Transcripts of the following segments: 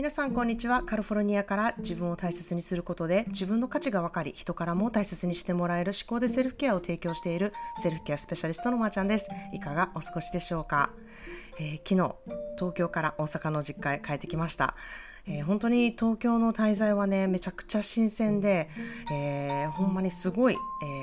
皆さんこんにちは。カルフォルニアから自分を大切にすることで自分の価値が分かり人からも大切にしてもらえる思考でセルフケアを提供しているセルフケアスペシャリストのまーちゃんです。いかがお過ごしでしょうか、えー、昨日東京から大阪の実家へ帰ってきました。えー、本当に東京の滞在はねめちゃくちゃ新鮮で、えー、ほんまにすごい、え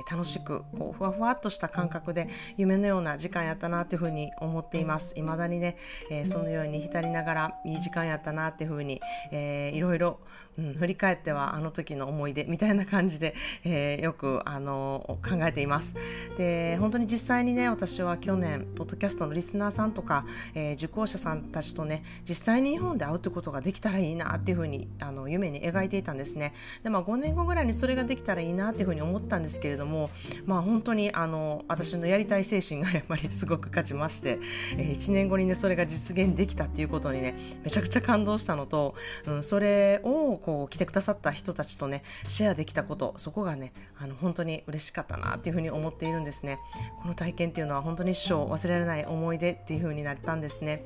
ー、楽しくこうふわふわっとした感覚で夢のような時間やったなというふうに思っています。未だにね、えそのように浸りながらいい時間やったなっていうふうに、えいろいろ、うん、振り返ってはあの時の思い出みたいな感じで、えよくあの考えています。で本当に実際にね私は去年ポッドキャストのリスナーさんとか、え受講者さんたちとね実際に日本で会うってことができたらいいなっていうふうにあの夢に描いていたんですね。で、まあ、5年後ぐらいにそれができたらいいなっていうふうに思ったんですけれども、まあ、本当にあの私のやりたい精神がやっぱりすごく勝ちまして、えー、1年後にねそれが実現できたっていうことにねめちゃくちゃ感動したのと、うん、それをこう来てくださった人たちとねシェアできたことそこがねあの本当に嬉しかったなっていうふうに思っているんですね。この体験っていうのは本当に一生忘れられない思い出っていうふうになったんですね。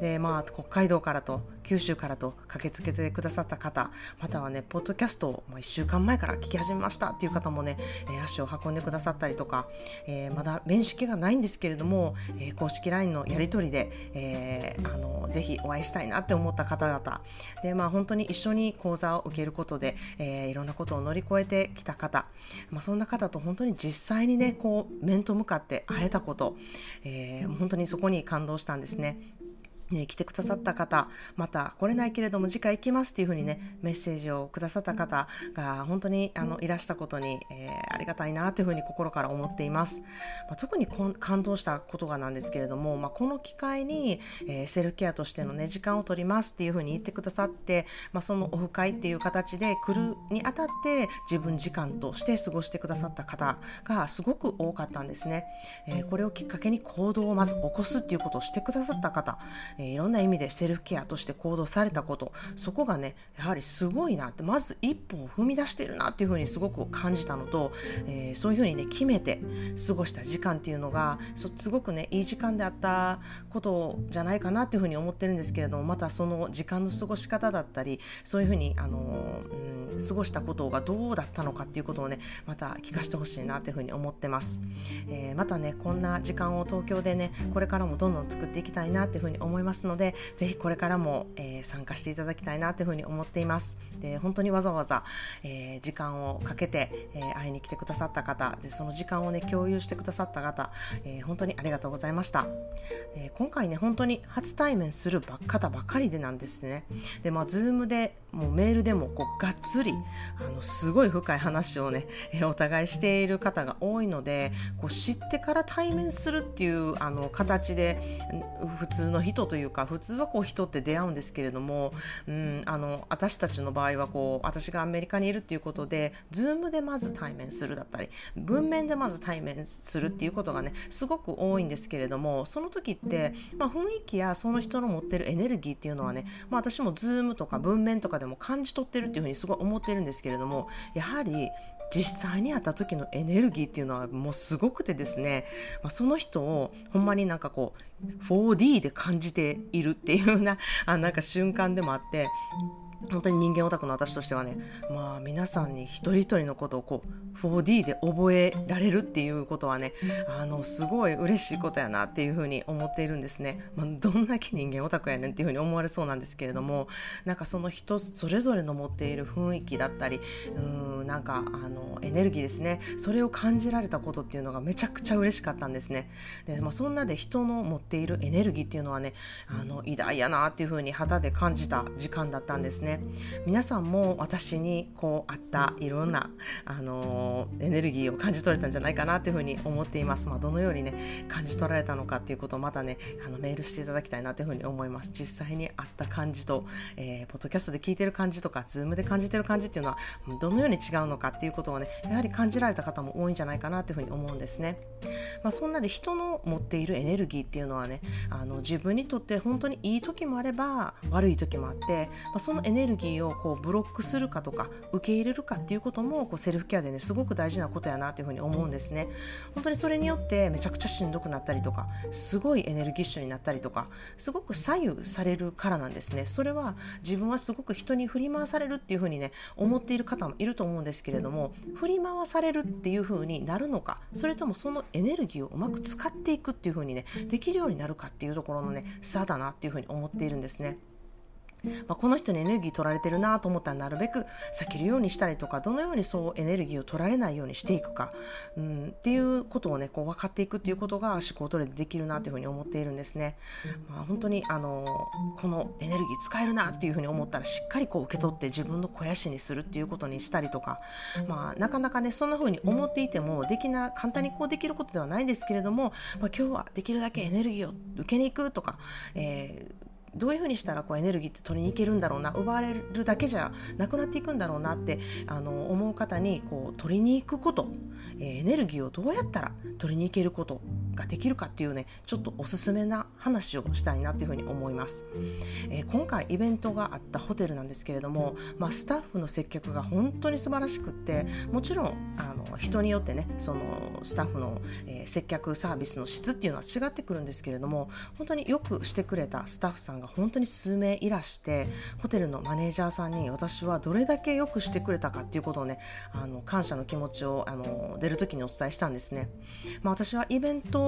でまあ北海道からと九州からと駆けつけてくださった方またはねポッドキャストを、まあ、1週間前から聞き始めましたっていう方もね、えー、足を運んでくださったりとか、えー、まだ面識がないんですけれども、えー、公式 LINE のやり取りで、えー、あのぜひお会いしたいなって思った方々で、まあ、本当に一緒に講座を受けることで、えー、いろんなことを乗り越えてきた方、まあ、そんな方と本当に実際にねこう面と向かって会えたこと、えー、本当にそこに感動したんですね。ね、来てくださった方、また来れないけれども次回行きますっていうふうにね、メッセージをくださった方が本当にあのいらしたことに、えー、ありがたいなというふうに心から思っています。まあ、特に感動したことがなんですけれども、まあ、この機会に、えー、セルフケアとしてのね、時間を取りますっていうふうに言ってくださって、まあ、そのオフ会っていう形で来るにあたって自分時間として過ごしてくださった方がすごく多かったんですね。えー、これをきっかけに行動をまず起こすっていうことをしてくださった方、えいろんな意味でセルフケアとして行動されたことそこがねやはりすごいなってまず一歩を踏み出してるなっていうふうにすごく感じたのと、えー、そういうふうにね決めて過ごした時間っていうのがすごくねいい時間であったことじゃないかなっていうふうに思ってるんですけれどもまたその時間の過ごし方だったりそういうふうにあの、うん、過ごしたことがどうだったのかっていうことをねまた聞かせてほしいなっていうふうに思ってます、えー、またねこんな時間を東京でねこれからもどんどん作っていきたいなっていうふうに思います。ますのでぜひこれからも、えー、参加していただきたいなというふうに思っています。で本当にわざわざ、えー、時間をかけて、えー、会いに来てくださった方でその時間をね共有してくださった方、え本当にありがとうございました、え今回ね本当に初対面する方ばかりでなんですね。でまあ Zoom でもうメールでもこうがっつりあのすごい深い話をね、えお互いしている方が多いのでこう知ってから対面するっていうあの形で普通の人とというか普通はこう人って出会うんですけれども、うん、あの私たちの場合はこう私がアメリカにいるっていうことで Zoom でまず対面するだったり文面でまず対面するっていうことがねすごく多いんですけれどもその時って、まあ、雰囲気やその人の持ってるエネルギーっていうのはね、まあ、私も Zoom とか文面とかでも感じ取ってるっていうふうにすごい思ってるんですけれどもやはり実際に会った時のエネルギーっていうのはもうすごくてですね、まあ、その人をほんまになんかこう 4D で感じているっていうようなあなんか瞬間でもあって本当に人間オタクの私としてはね、まあ皆さんに一人一人のことをこう 4D で覚えられるっていうことはね、あの、すごい嬉しいことやなっていうふうに思っているんですね。まあ、どんだけ人間オタクやねんっていうふうに思われそうなんですけれども、なんかその人それぞれの持っている雰囲気だったり、うん、なんかあの、エネルギーですね。それを感じられたことっていうのがめちゃくちゃ嬉しかったんですね。で、まあそんなで人の持っているエネルギーっていうのはね、あの、偉大やなっていうふうに肌で感じた時間だったんですね。皆さんも私にこうあったいろんなあのエネルギーを感じ取れたんじゃないかなというふうに思っています。まあ、どのようにね感じ取られたのかっていうことをまたねあのメールしていただきたいなというふうに思います。実際にあった感じと、えー、ポッドキャストで聞いてる感じとか、ズームで感じてる感じっていうのはどのように違うのかっていうことをねやはり感じられた方も多いんじゃないかなというふうに思うんですね。まあ、そんなで人の持っているエネルギーっていうのはねあの自分にとって本当にいい時もあれば悪い時もあって、まあ、そのエネルギーネルギーをこうブロックするかとか受け入れるかっていうこともこうセルフケアでねすごく大事なことやなというふうに思うんですね本当にそれによってめちゃくちゃしんどくなったりとかすごいエネルギッシュになったりとかすごく左右されるからなんですねそれは自分はすごく人に振り回されるっていうふうにね思っている方もいると思うんですけれども振り回されるっていうふうになるのかそれともそのエネルギーをうまく使っていくっていうふうにねできるようになるかっていうところのね差だなっていうふうに思っているんですね。まあ、この人にエネルギー取られてるなと思ったらなるべく避けるようにしたりとかどのようにそうエネルギーを取られないようにしていくか、うん、っていうことをねこう分かっていくっていうことが思考トレでできるなというふうに思っているんですね。まあ、本当にあのこのエネルギー使えるなっていうふうに思ったらしっかりこう受け取って自分の肥やしにするっていうことにしたりとか、まあ、なかなかねそんなふうに思っていてもできな簡単にこうできることではないんですけれども、まあ、今日はできるだけエネルギーを受けに行くとか、えーどういうふうにしたらこうエネルギーって取りに行けるんだろうな奪われるだけじゃなくなっていくんだろうなってあの思う方にこう取りに行くこと、えー、エネルギーをどうやったら取りに行けることができるかっていうねちょっとおすすめな話をしたいなっていうふうに思います、えー、今回イベントがあったホテルなんですけれども、まあ、スタッフの接客が本当に素晴らしくってもちろんあの人によってねそのスタッフの、えー、接客サービスの質っていうのは違ってくるんですけれども本当によくしてくれたスタッフさんが本当に数名いらしてホテルのマネージャーさんに私はどれだけよくしてくれたかっていうことをねあの感謝の気持ちをあの出る時にお伝えしたんですね、まあ、私はイベント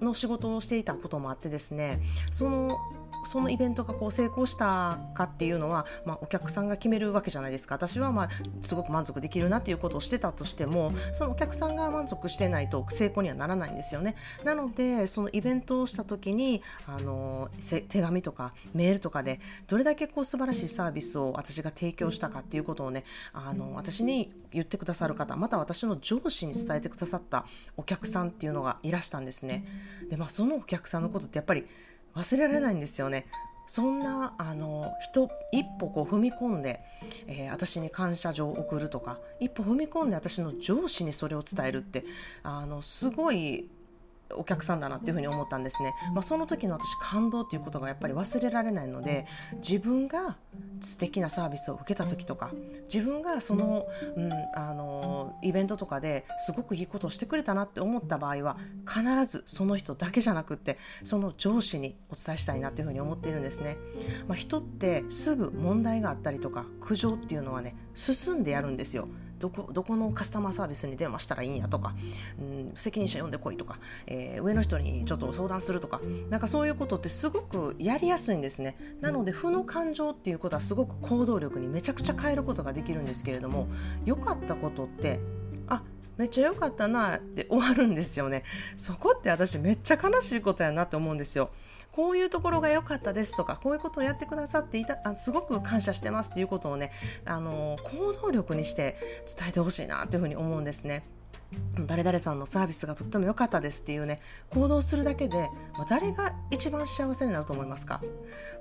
の仕事をしていたこともあってですねそのそのイベントがこう成功したかっていうのは、まあ、お客さんが決めるわけじゃないですか。私はまあすごく満足できるなっていうことをしてたとしてもそのお客さんが満足してないと成功にはならないんですよね。なのでそのイベントをした時にあの手紙とかメールとかでどれだけこう素晴らしいサービスを私が提供したかっていうことをねあの私に言ってくださる方また私の上司に伝えてくださったお客さんっていうのがいらしたんですね。で、まあ、そのお客さんのことってやっぱり忘れられないんですよね。そんなあの人一歩こう踏み込んで、えー、私に感謝状を送るとか一歩踏み込んで私の上司にそれを伝えるってあのすごいお客さんだなっていうふうに思ったんですね、まあ、その時の私感動っていうことがやっぱり忘れられないので自分が素敵なサービスを受けた時とか自分がその,、うん、あのイベントとかですごくいいことをしてくれたなって思った場合は必ずその人だけじゃなくってその上司にお伝えしたいなっていうふうに思っているんですね、まあ、人ってすぐ問題があったりとか苦情っていうのはね進んでやるんですよ。どこどこのカスタマーサービスに電話したらいいんやとか、うん、責任者呼んでこいとか、えー、上の人にちょっと相談するとかなんかそういうことってすごくやりやすいんですね。なので負の感情っていうことはすごく行動力にめちゃくちゃ変えることができるんですけれども良かったことってあめっちゃ良かったなって終わるんですよね。そこって私めっちゃ悲しいことやなって思うんですよ。こういうところが良かったですとかこういうことをやってくださっていたあすごく感謝してますっていうことをねあの行動力にして伝えてほしいなというふうに思うんですね。誰々さんのサービスがとっても良かったですっていうね行動するだけで、まあ、誰が一番幸せになると思いますか？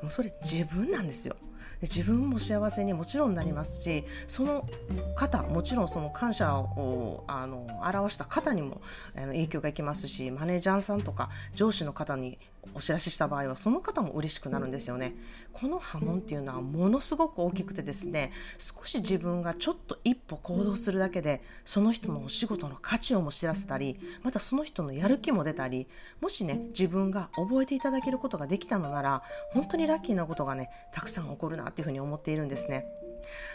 もうそれ自分なんですよで自分も幸せにもちろんなりますしその方もちろんその感謝をあの表した方にもあの影響がいきますしマネージャーさんとか上司の方にお知らせした場合はその方も嬉しくなるんですよねこの波紋っていうのはものすごく大きくてですね少し自分がちょっと一歩行動するだけでその人のお仕事の価値をも知らせたりまたその人のやる気も出たりもしね自分が覚えていただけることができたのなら本当にラッキーなことがねたくさん起こるなっていうふうに思っているんですね。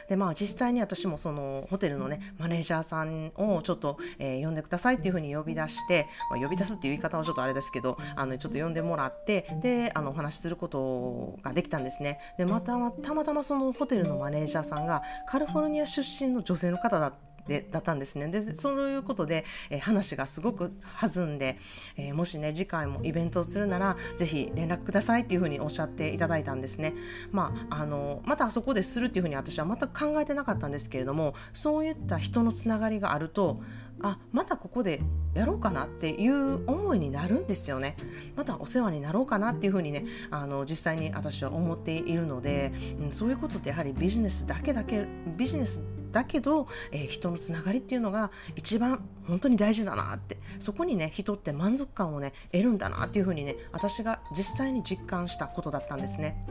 でまあ実際に私もそのホテルのねマネージャーさんをちょっと、えー、呼んでくださいっていうふうに呼び出して、まあ、呼び出すっていう言い方はちょっとあれですけどあのちょっと呼んでもらってであのお話しすることができたんですね。でまたたまたまそのホテルのマネージャーさんがカリフォルニア出身の女性の方だった。でだったんですね。でそういうことで、えー、話がすごく弾んで、えー、もしね次回もイベントをするならぜひ連絡くださいっていうふうにおっしゃっていただいたんですね、まあ、あのまたあそこでするっていうふうに私は全く考えてなかったんですけれどもそういった人のつながりがあるとあまたここでやろうかなっていう思いになるんですよね。またお世話になろうかなっていうふうにねあの実際に私は思っているので、うん、そういうことってやはりビジネスだけだけビジネスだけど、えー、人のつながりっていうのが一番本当に大事だなってそこにね人って満足感をね得るんだなっていうふうにね私が実際に実感したことだったんですね。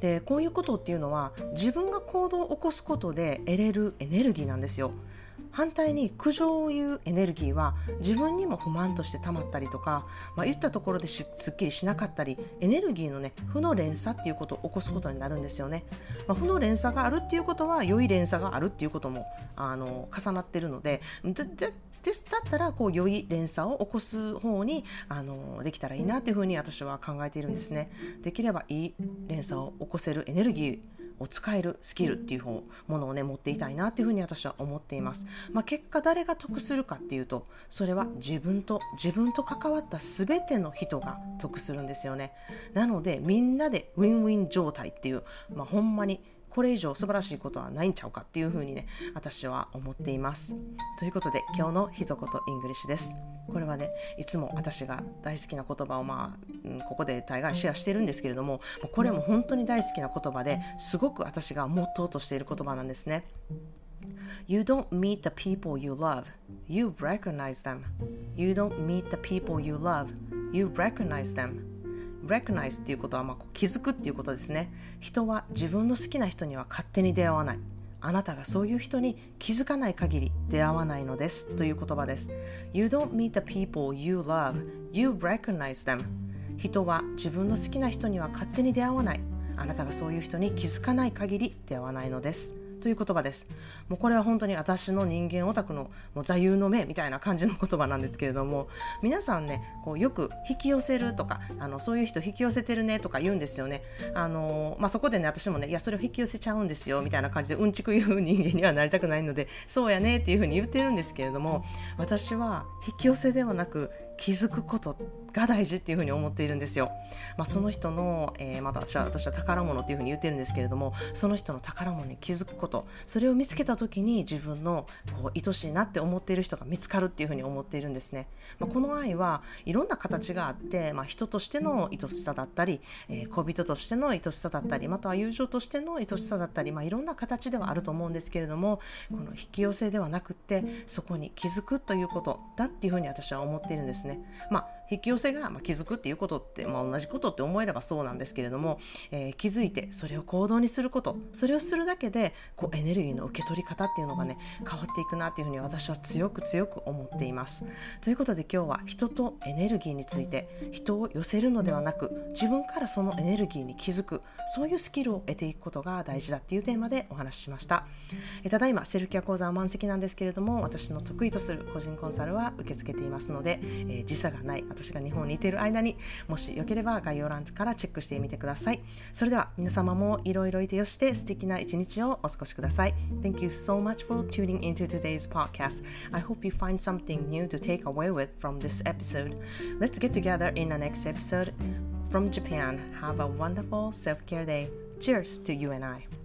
でこういうことっていうのは自分が行動を起こすことで得れるエネルギーなんですよ反対に苦情を言うエネルギーは自分にも不満として溜まったりとか、まあ、言ったところですっきりしなかったりエネルギーのね負の連鎖っていうことを起こすことになるんですよね、まあ、負の連鎖があるっていうことは良い連鎖があるっていうこともあの重なってるのででです。だったらこう良い連鎖を起こす方にあのできたらいいなというふうに私は考えているんですね。できればいい連鎖を起こせるエネルギーを使えるスキルっていう方ものをね持っていたいなっていうふうに私は思っています、まあ、結果誰が得するかっていうとそれは自分と自分と関わった全ての人が得するんですよね。なのでみんなでウィンウィン状態っていう、まあ、ほんまにこれ以上素晴らしいことはないんちゃうかっていうふうにね私は思っていますということで今日の一言イングリッシュですこれはねいつも私が大好きな言葉をまあここで大概シェアしてるんですけれどもこれも本当に大好きな言葉ですごく私がモットーとしている言葉なんですね You don't meet the people you love, you recognize them. You don't meet the people you love, you recognize them. Recognize っていうことはまあ気づくっていうことですね。人は自分の好きな人には勝手に出会わない。あなたがそういう人に気づかない限り出会わないのです。という言葉です。You don't meet the people you love you recognize them. 人は自分の好きな人には勝手に出会わない。あなたがそういう人に気づかない限り出会わないのです。という言葉です。もうこれは本当に私の人間オタクのもう座右の銘みたいな感じの言葉なんですけれども皆さんねこうよく引き寄せるとかあのそういう人引き寄せてるねとか言うんですよね。あのまあ、そこでね私もねいやそれを引き寄せちゃうんですよみたいな感じでうんちく言う人間にはなりたくないのでそうやねっていうふうに言ってるんですけれども私は引き寄せではなく気づくことが大事っていうふうに思っているんですよ。まあ、その人の、えー、また私は私は宝物っていうふうに言ってるんですけれどもその人の宝物に気づくことそれを見つけた時に自分のこう愛しいなって思っている人が見つかるっていうふうに思っているんですね。まあ、この愛はいろんな形があって、まあ、人としての愛しさだったり、えー、恋人としての愛しさだったりまたは友情としての愛しさだったり、まあ、いろんな形ではあると思うんですけれどもこの引き寄せではなくってそこに気づくということだっていうふうに私は思っているんですね。まあ引き寄せが、ま気づくっていうことって、まあ、同じことって思えればそうなんですけれども、えー、気づいてそれを行動にすることそれをするだけでこうエネルギーの受け取り方っていうのがね変わっていくなっていうふうに私は強く強く思っています。ということで今日は人とエネルギーについて人を寄せるのではなく自分からそのエネルギーに気づくそういうスキルを得ていくことが大事だっていうテーマでお話ししました。えただいまセルフケア講座は満席なんですけれども私の得意とする個人コンサルは受け付けていますので、えー、時差がない私が日本にいている間にもしよければ概要欄からチェックしてみてくださいそれでは皆様もいろいろいてよして素敵な一日をお過ごしください Thank you so much for tuning into today's podcast I hope you find something new to take away with from this episode Let's get together in the next episode from Japan Have a wonderful self-care day Cheers to you and I